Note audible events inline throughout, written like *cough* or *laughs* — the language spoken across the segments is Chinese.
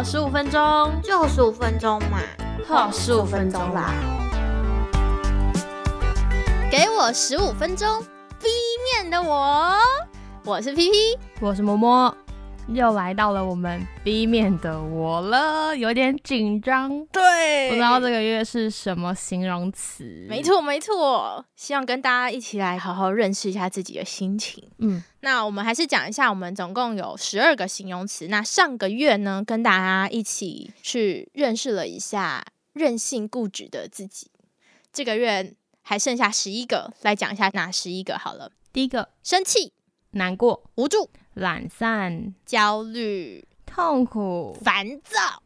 后十五分钟，就十五分钟嘛，后十五分钟啦。给我十五分钟，B 面的我，我是 P P，我是摸摸，又来到了我们 B 面的我了，有点紧张，对，不知道这个月是什么形容词。没错没错，希望跟大家一起来好好认识一下自己的心情。嗯，那我们还是讲一下，我们总共有十二个形容词。那上个月呢，跟大家一起去认识了一下任性固执的自己。这个月还剩下十一个，来讲一下哪十一个好了。第一个，生气、难过、无助、懒散、焦虑、痛苦、烦躁、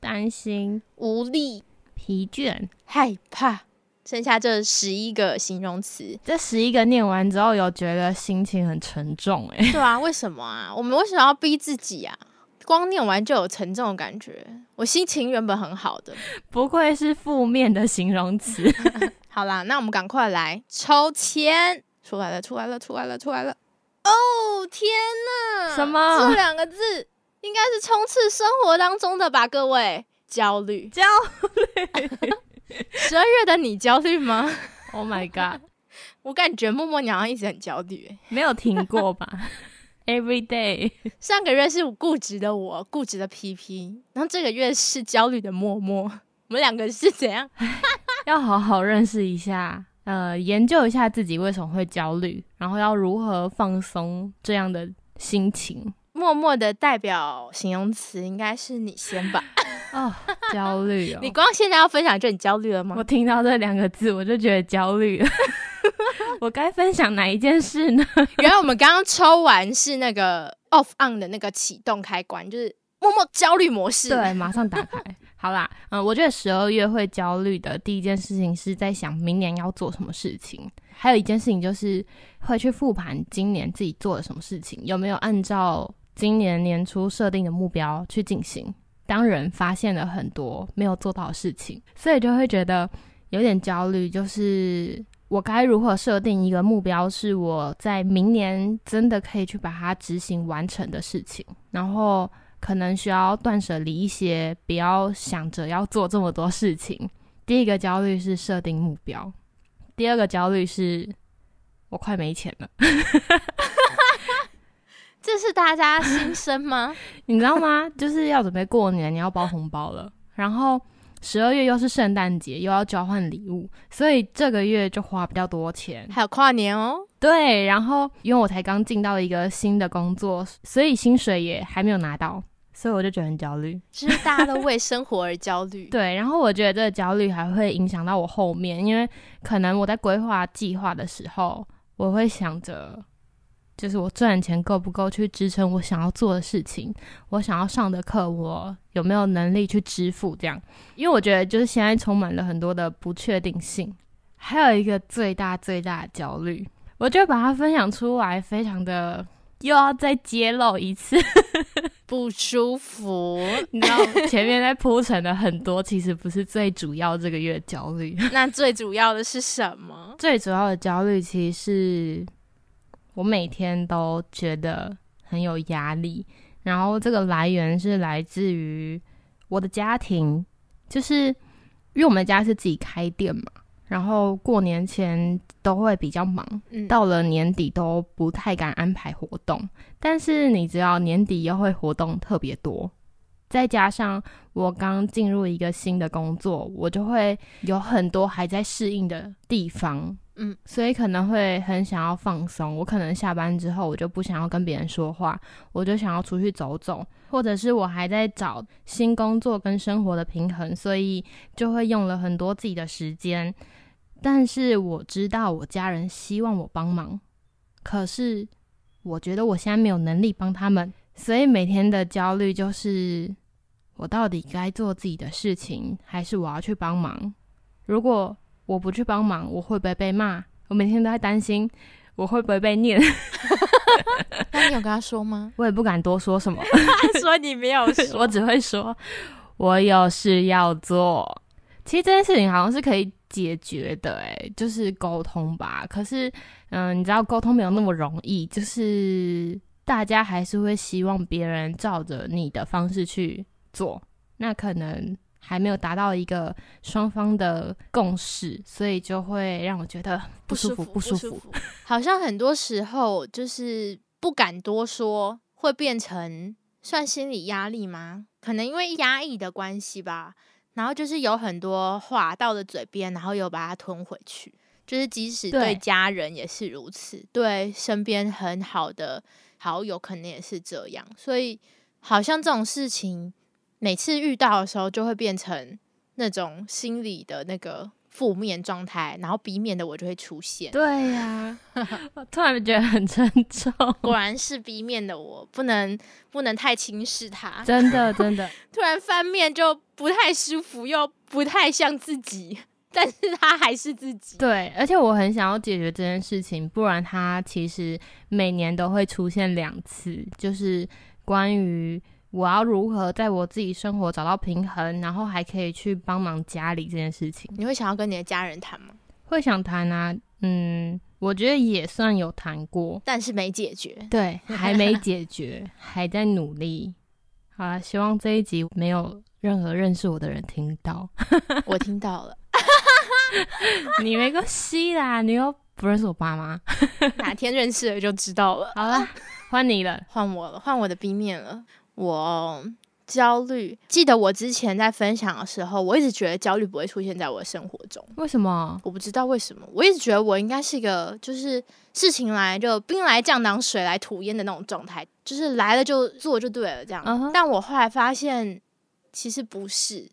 担心、无力、疲倦。害怕。剩下这十一个形容词，这十一个念完之后，有觉得心情很沉重哎。对啊，为什么啊？我们为什么要逼自己啊？光念完就有沉重的感觉，我心情原本很好的。不愧是负面的形容词。*laughs* 好啦，那我们赶快来抽签，出来了，出来了，出来了，出来了！哦，天哪！什么？这两个字应该是充斥生活当中的吧？各位，焦虑，*laughs* 焦虑。十二月的你焦虑吗？Oh my god！*laughs* 我感觉默默娘一直很焦虑，没有停过吧？*laughs* Every day。上个月是固执的我，固执的 PP，然后这个月是焦虑的默默。我们两个是怎样？要好好认识一下，呃，研究一下自己为什么会焦虑，然后要如何放松这样的心情。默默的代表形容词应该是你先吧。*laughs* 哦，焦虑哦！你光现在要分享就很焦虑了吗？我听到这两个字我就觉得焦虑了。*laughs* 我该分享哪一件事呢？*laughs* 原来我们刚刚抽完是那个 off on 的那个启动开关，就是默默焦虑模式。对，马上打开。好啦，嗯，我觉得十二月会焦虑的第一件事情是在想明年要做什么事情，还有一件事情就是会去复盘今年自己做了什么事情，有没有按照今年年初设定的目标去进行。当人发现了很多没有做到的事情，所以就会觉得有点焦虑。就是我该如何设定一个目标，是我在明年真的可以去把它执行完成的事情。然后可能需要断舍离一些，不要想着要做这么多事情。第一个焦虑是设定目标，第二个焦虑是我快没钱了。*laughs* 这是大家心声吗？*laughs* 你知道吗？就是要准备过年，你要包红包了。然后十二月又是圣诞节，又要交换礼物，所以这个月就花比较多钱。还有跨年哦。对，然后因为我才刚进到一个新的工作，所以薪水也还没有拿到，所以我就觉得很焦虑。其实大家都为生活而焦虑。*laughs* 对，然后我觉得这个焦虑还会影响到我后面，因为可能我在规划计划的时候，我会想着。就是我赚钱够不够去支撑我想要做的事情，我想要上的课，我有没有能力去支付？这样，因为我觉得就是现在充满了很多的不确定性，还有一个最大最大的焦虑，我就把它分享出来，非常的又要再揭露一次，*laughs* 不舒服。你知道前面在铺陈的很多，其实不是最主要这个月焦虑。那最主要的是什么？最主要的焦虑其实是。我每天都觉得很有压力，然后这个来源是来自于我的家庭，就是因为我们家是自己开店嘛，然后过年前都会比较忙，到了年底都不太敢安排活动，但是你知道年底又会活动特别多，再加上我刚进入一个新的工作，我就会有很多还在适应的地方。嗯，所以可能会很想要放松。我可能下班之后，我就不想要跟别人说话，我就想要出去走走，或者是我还在找新工作跟生活的平衡，所以就会用了很多自己的时间。但是我知道我家人希望我帮忙，可是我觉得我现在没有能力帮他们，所以每天的焦虑就是我到底该做自己的事情，还是我要去帮忙？如果我不去帮忙，我会不会被骂？我每天都在担心，我会不会被念？那你有跟他说吗？*laughs* 我也不敢多说什么。*laughs* 说你没有说，*laughs* 我只会说我有事要做。其实这件事情好像是可以解决的，诶，就是沟通吧。可是，嗯，你知道沟通没有那么容易，就是大家还是会希望别人照着你的方式去。做，那可能还没有达到一个双方的共识，所以就会让我觉得不舒服，不舒服。好像很多时候就是不敢多说，会变成算心理压力吗？可能因为压抑的关系吧。然后就是有很多话到了嘴边，然后又把它吞回去。就是即使对家人也是如此，对身边很好的好友可能也是这样。所以好像这种事情每次遇到的时候，就会变成那种心理的那个负面状态，然后 B 面的我就会出现。对呀，*laughs* 我突然觉得很沉重。果然是 B 面的我，不能不能太轻视他。真的真的，*laughs* 突然翻面就不太舒服，又不太像自己。但是他还是自己对，而且我很想要解决这件事情，不然他其实每年都会出现两次，就是关于我要如何在我自己生活找到平衡，然后还可以去帮忙家里这件事情。你会想要跟你的家人谈吗？会想谈啊，嗯，我觉得也算有谈过，但是没解决，对，还没解决，*laughs* 还在努力。好了，希望这一集没有任何认识我的人听到，*laughs* 我听到了。*laughs* 你没关系啦，你又不认识我爸妈，哪天认识了就知道了。好了，换你了，换我了，换我的 B 面了。我焦虑，记得我之前在分享的时候，我一直觉得焦虑不会出现在我的生活中。为什么？我不知道为什么。我一直觉得我应该是一个，就是事情来就兵来将挡，水来土掩的那种状态，就是来了就做就对了这样。但我后来发现，其实不是。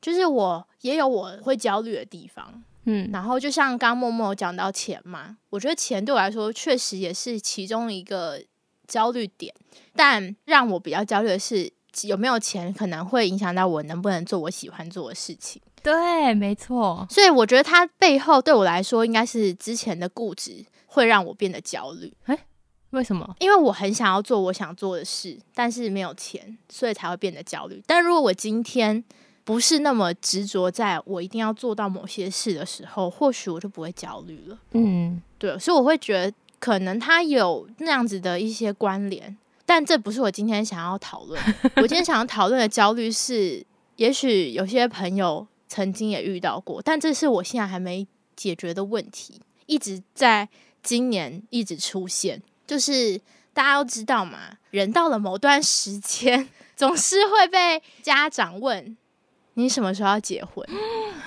就是我也有我会焦虑的地方，嗯，然后就像刚默默讲到钱嘛，我觉得钱对我来说确实也是其中一个焦虑点，但让我比较焦虑的是有没有钱可能会影响到我能不能做我喜欢做的事情。对，没错，所以我觉得它背后对我来说应该是之前的固执会让我变得焦虑。哎，为什么？因为我很想要做我想做的事，但是没有钱，所以才会变得焦虑。但如果我今天不是那么执着，在我一定要做到某些事的时候，或许我就不会焦虑了。嗯，对，所以我会觉得可能他有那样子的一些关联，但这不是我今天想要讨论。*laughs* 我今天想要讨论的焦虑是，也许有些朋友曾经也遇到过，但这是我现在还没解决的问题，一直在今年一直出现。就是大家都知道嘛，人到了某段时间，总是会被家长问。你什么时候要结婚？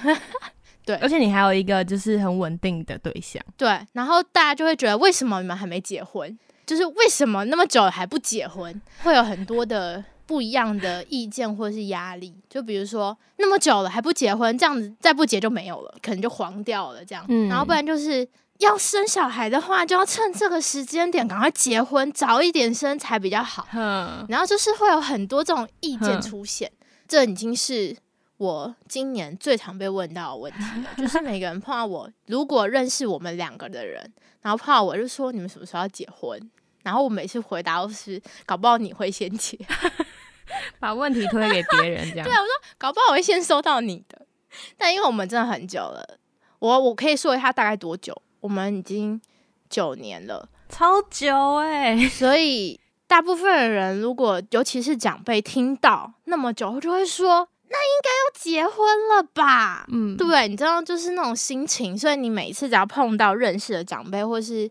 *laughs* 对，而且你还有一个就是很稳定的对象。对，然后大家就会觉得，为什么你们还没结婚？就是为什么那么久还不结婚？会有很多的不一样的意见或者是压力。就比如说，那么久了还不结婚，这样子再不结就没有了，可能就黄掉了这样。然后不然就是要生小孩的话，就要趁这个时间点赶快结婚，早一点生才比较好。然后就是会有很多这种意见出现，这已经是。我今年最常被问到的问题了，就是每个人碰到我，如果认识我们两个的人，然后碰到我就说你们什么时候要结婚？然后我每次回答都是搞不好你会先结，*laughs* 把问题推给别人这样。对，我说搞不好我会先收到你的，但因为我们真的很久了，我我可以说一下大概多久？我们已经九年了，超久哎！*laughs* 所以大部分的人，如果尤其是长辈听到那么久，就会说。那应该要结婚了吧？嗯，对不对？你知道，就是那种心情。所以你每一次只要碰到认识的长辈，或是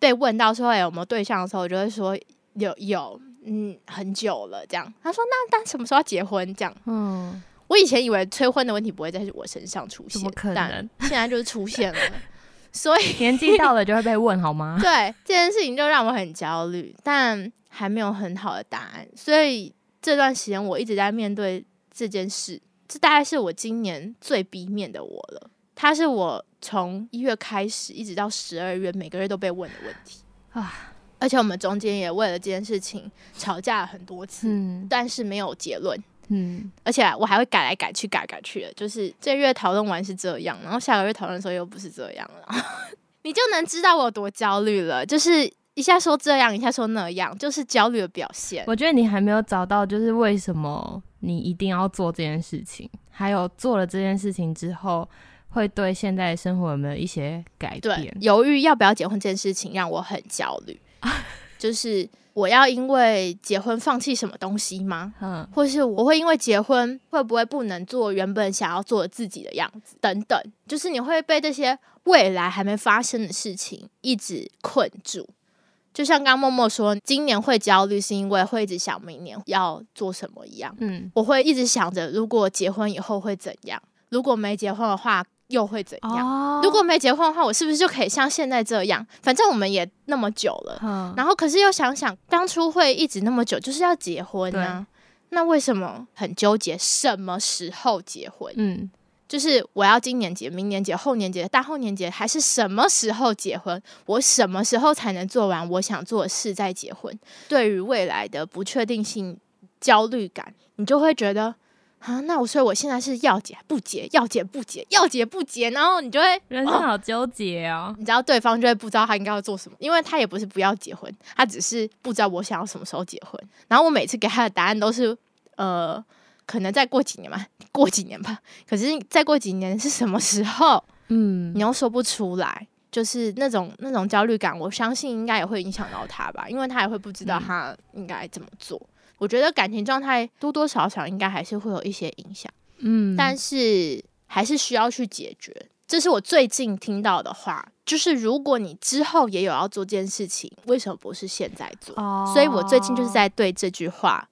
被问到说有没有对象的时候，我就会说有有，嗯，很久了这样。他说那但什么时候要结婚？这样，嗯，我以前以为催婚的问题不会在我身上出现，怎么可能？现在就是出现了。*laughs* 所以年纪到了就会被问好吗？*laughs* 对，这件事情就让我很焦虑，但还没有很好的答案。所以这段时间我一直在面对。这件事，这大概是我今年最逼面的我了。他是我从一月开始一直到十二月，每个月都被问的问题啊！而且我们中间也为了这件事情吵架了很多次，嗯，但是没有结论，嗯，而且我还会改来改去，改改去的。就是这月讨论完是这样，然后下个月讨论的时候又不是这样了，*laughs* 你就能知道我有多焦虑了。就是一下说这样，一下说那样，就是焦虑的表现。我觉得你还没有找到，就是为什么。你一定要做这件事情，还有做了这件事情之后，会对现在的生活有没有一些改变？犹豫要不要结婚这件事情让我很焦虑，*laughs* 就是我要因为结婚放弃什么东西吗？嗯或是我会因为结婚会不会不能做原本想要做的自己的样子等等，就是你会被这些未来还没发生的事情一直困住。就像刚刚默默说，今年会焦虑是因为会一直想明年要做什么一样。嗯，我会一直想着，如果结婚以后会怎样？如果没结婚的话，又会怎样？哦如果没结婚的话，我是不是就可以像现在这样？反正我们也那么久了，嗯然后可是又想想，当初会一直那么久，就是要结婚啊。那为什么很纠结什么时候结婚？嗯就是我要今年结、明年结、后年结、大后年结，还是什么时候结婚？我什么时候才能做完我想做的事再结婚？对于未来的不确定性、焦虑感，你就会觉得啊，那我所以我现在是要结不结，要结不结，要结不结，然后你就会人生好纠结哦。*laughs* 你知道对方就会不知道他应该要做什么，因为他也不是不要结婚，他只是不知道我想要什么时候结婚。然后我每次给他的答案都是，呃，可能再过几年吧，过几年吧。可是再过几年是什么时候，嗯你又说不出来，就是那种那种焦虑感，我相信应该也会影响到他吧，因为他也会不知道嗯他应该怎么做。我觉得感情状态多多少少应该还是会有一些影响。嗯，但是还是需要去解决。这是我最近听到的话，就是如果你之后也有要做这件事情，为什么不是现在做？哦所以我最近就是在对这句话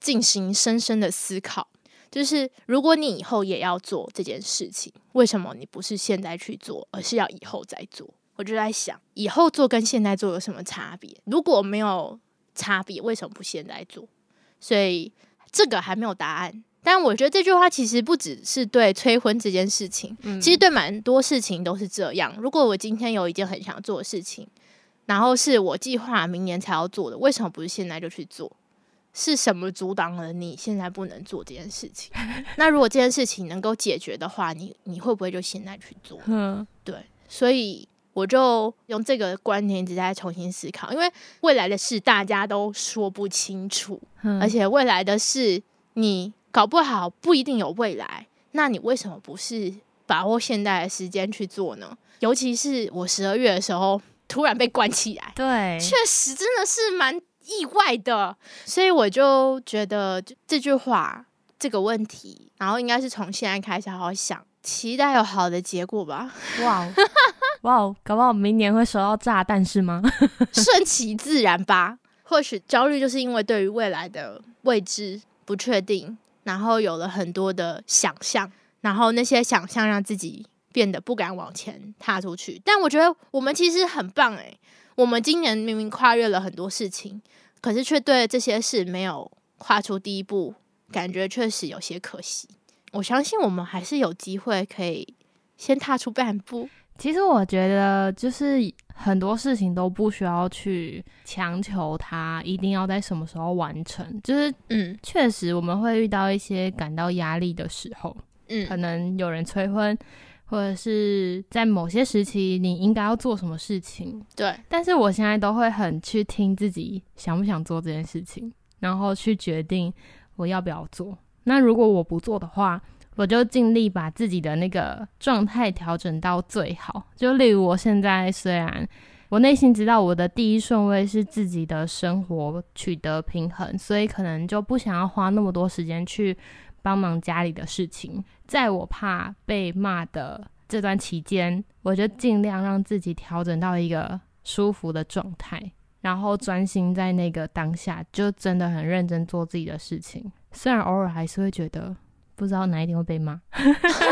进行深深的思考。就是如果你以后也要做这件事情，为什么你不是现在去做，而是要以后再做？我就在想，以后做跟现在做有什么差别？如果没有差别，为什么不现在做？所以这个还没有答案。但我觉得这句话其实不只是对催婚这件事情，嗯其实对蛮多事情都是这样。如果我今天有一件很想做的事情，然后是我计划明年才要做的，为什么不是现在就去做？是什么阻挡了你现在不能做这件事情？那如果这件事情能够解决的话，你你会不会就现在去做？嗯对，所以我就用这个观点一直在重新思考，因为未来的事大家都说不清楚，嗯而且未来的事你搞不好不一定有未来，那你为什么不是把握现在的时间去做呢？尤其是我十二月的时候突然被关起来，对，确实真的是蛮意外的，所以我就觉得就这句话这个问题，然后应该是从现在开始好好想，期待有好的结果吧，哇哦 *laughs* 哇哦，搞不好明年会收到炸弹是吗？*laughs* 顺其自然吧。或许焦虑就是因为对于未来的未知不确定，然后有了很多的想象，然后那些想象让自己变得不敢往前踏出去。但我觉得我们其实很棒诶、我们今年明明跨越了很多事情，可是却对这些事没有跨出第一步，感觉确实有些可惜。我相信我们还是有机会可以先踏出半步。其实我觉得，就是很多事情都不需要去强求它一定要在什么时候完成。就是嗯确实我们会遇到一些感到压力的时候，嗯可嗯能有人催婚，或者是在某些时期你应该要做什么事情。对，但是我现在都会很去听自己想不想做这件事情，然后去决定我要不要做。那如果我不做的话，我就尽力把自己的那个状态调整到最好。就例如我现在虽然我内心知道我的第一顺位是自己的生活取得平衡，所以可能就不想要花那么多时间去帮忙家里的事情。在我怕被骂的这段期间，我就尽量让自己调整到一个舒服的状态，然后专心在那个当下，就真的很认真做自己的事情。虽然偶尔还是会觉得不知道哪一天会被骂，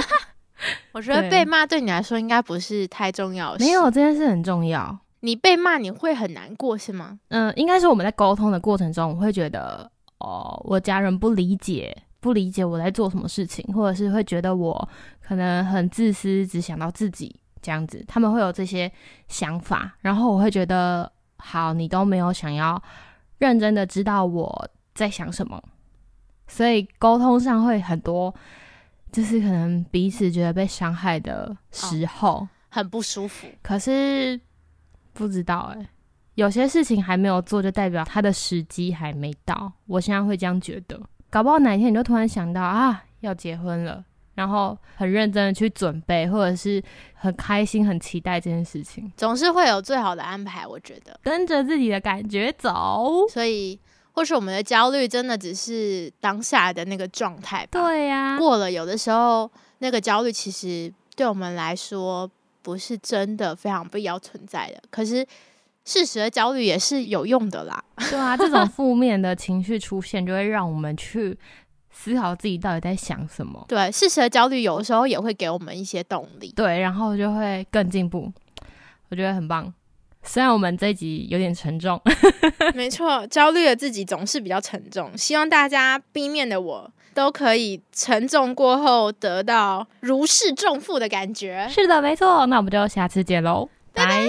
*laughs* 我觉得被骂对你来说应该不是太重要。没有这件事很重要。你被骂你会很难过是吗？嗯，应该是我们在沟通的过程中，我会觉得哦，我家人不理解，不理解我在做什么事情，或者是会觉得我可能很自私，只想到自己这样子，他们会有这些想法，然后我会觉得好，你都没有想要认真的知道我在想什么，所以沟通上会很多，就是可能彼此觉得被伤害的时候。很不舒服。可是不知道哎、有些事情还没有做，就代表他的时机还没到。我现在会这样觉得，搞不好哪一天你就突然想到啊，要结婚了，然后很认真的去准备，或者是很开心、很期待这件事情，总是会有最好的安排。我觉得跟着自己的感觉走。所以，或许我们的焦虑真的只是当下的那个状态吧。对呀、过了，有的时候那个焦虑其实对我们来说不是真的非常必要存在的。可是适时的焦虑也是有用的啦。对啊，这种负面的情绪出现，就会让我们去思考自己到底在想什么。对，事实的焦虑有的时候也会给我们一些动力。对，然后就会更进步，我觉得很棒。虽然我们这一集有点沉重，*laughs* 没错，焦虑的自己总是比较沉重。希望大家 B 面的我都可以沉重过后得到如释重负的感觉。是的，没错。那我们就下次见喽，拜